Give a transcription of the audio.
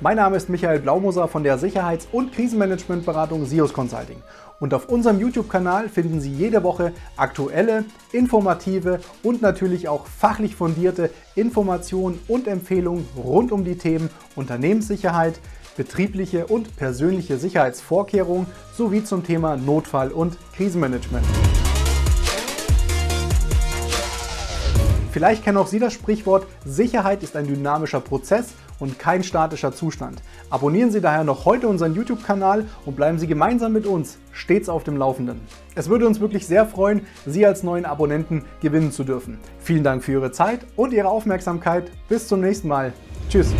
mein Name ist Michael Blaumoser von der Sicherheits- und Krisenmanagementberatung SIOS Consulting. Und auf unserem YouTube-Kanal finden Sie jede Woche aktuelle, informative und natürlich auch fachlich fundierte Informationen und Empfehlungen rund um die Themen Unternehmenssicherheit, betriebliche und persönliche Sicherheitsvorkehrungen sowie zum Thema Notfall- und Krisenmanagement. Vielleicht kennen auch Sie das Sprichwort, Sicherheit ist ein dynamischer Prozess und kein statischer Zustand. Abonnieren Sie daher noch heute unseren YouTube-Kanal und bleiben Sie gemeinsam mit uns stets auf dem Laufenden. Es würde uns wirklich sehr freuen, Sie als neuen Abonnenten gewinnen zu dürfen. Vielen Dank für Ihre Zeit und Ihre Aufmerksamkeit. Bis zum nächsten Mal. Tschüss.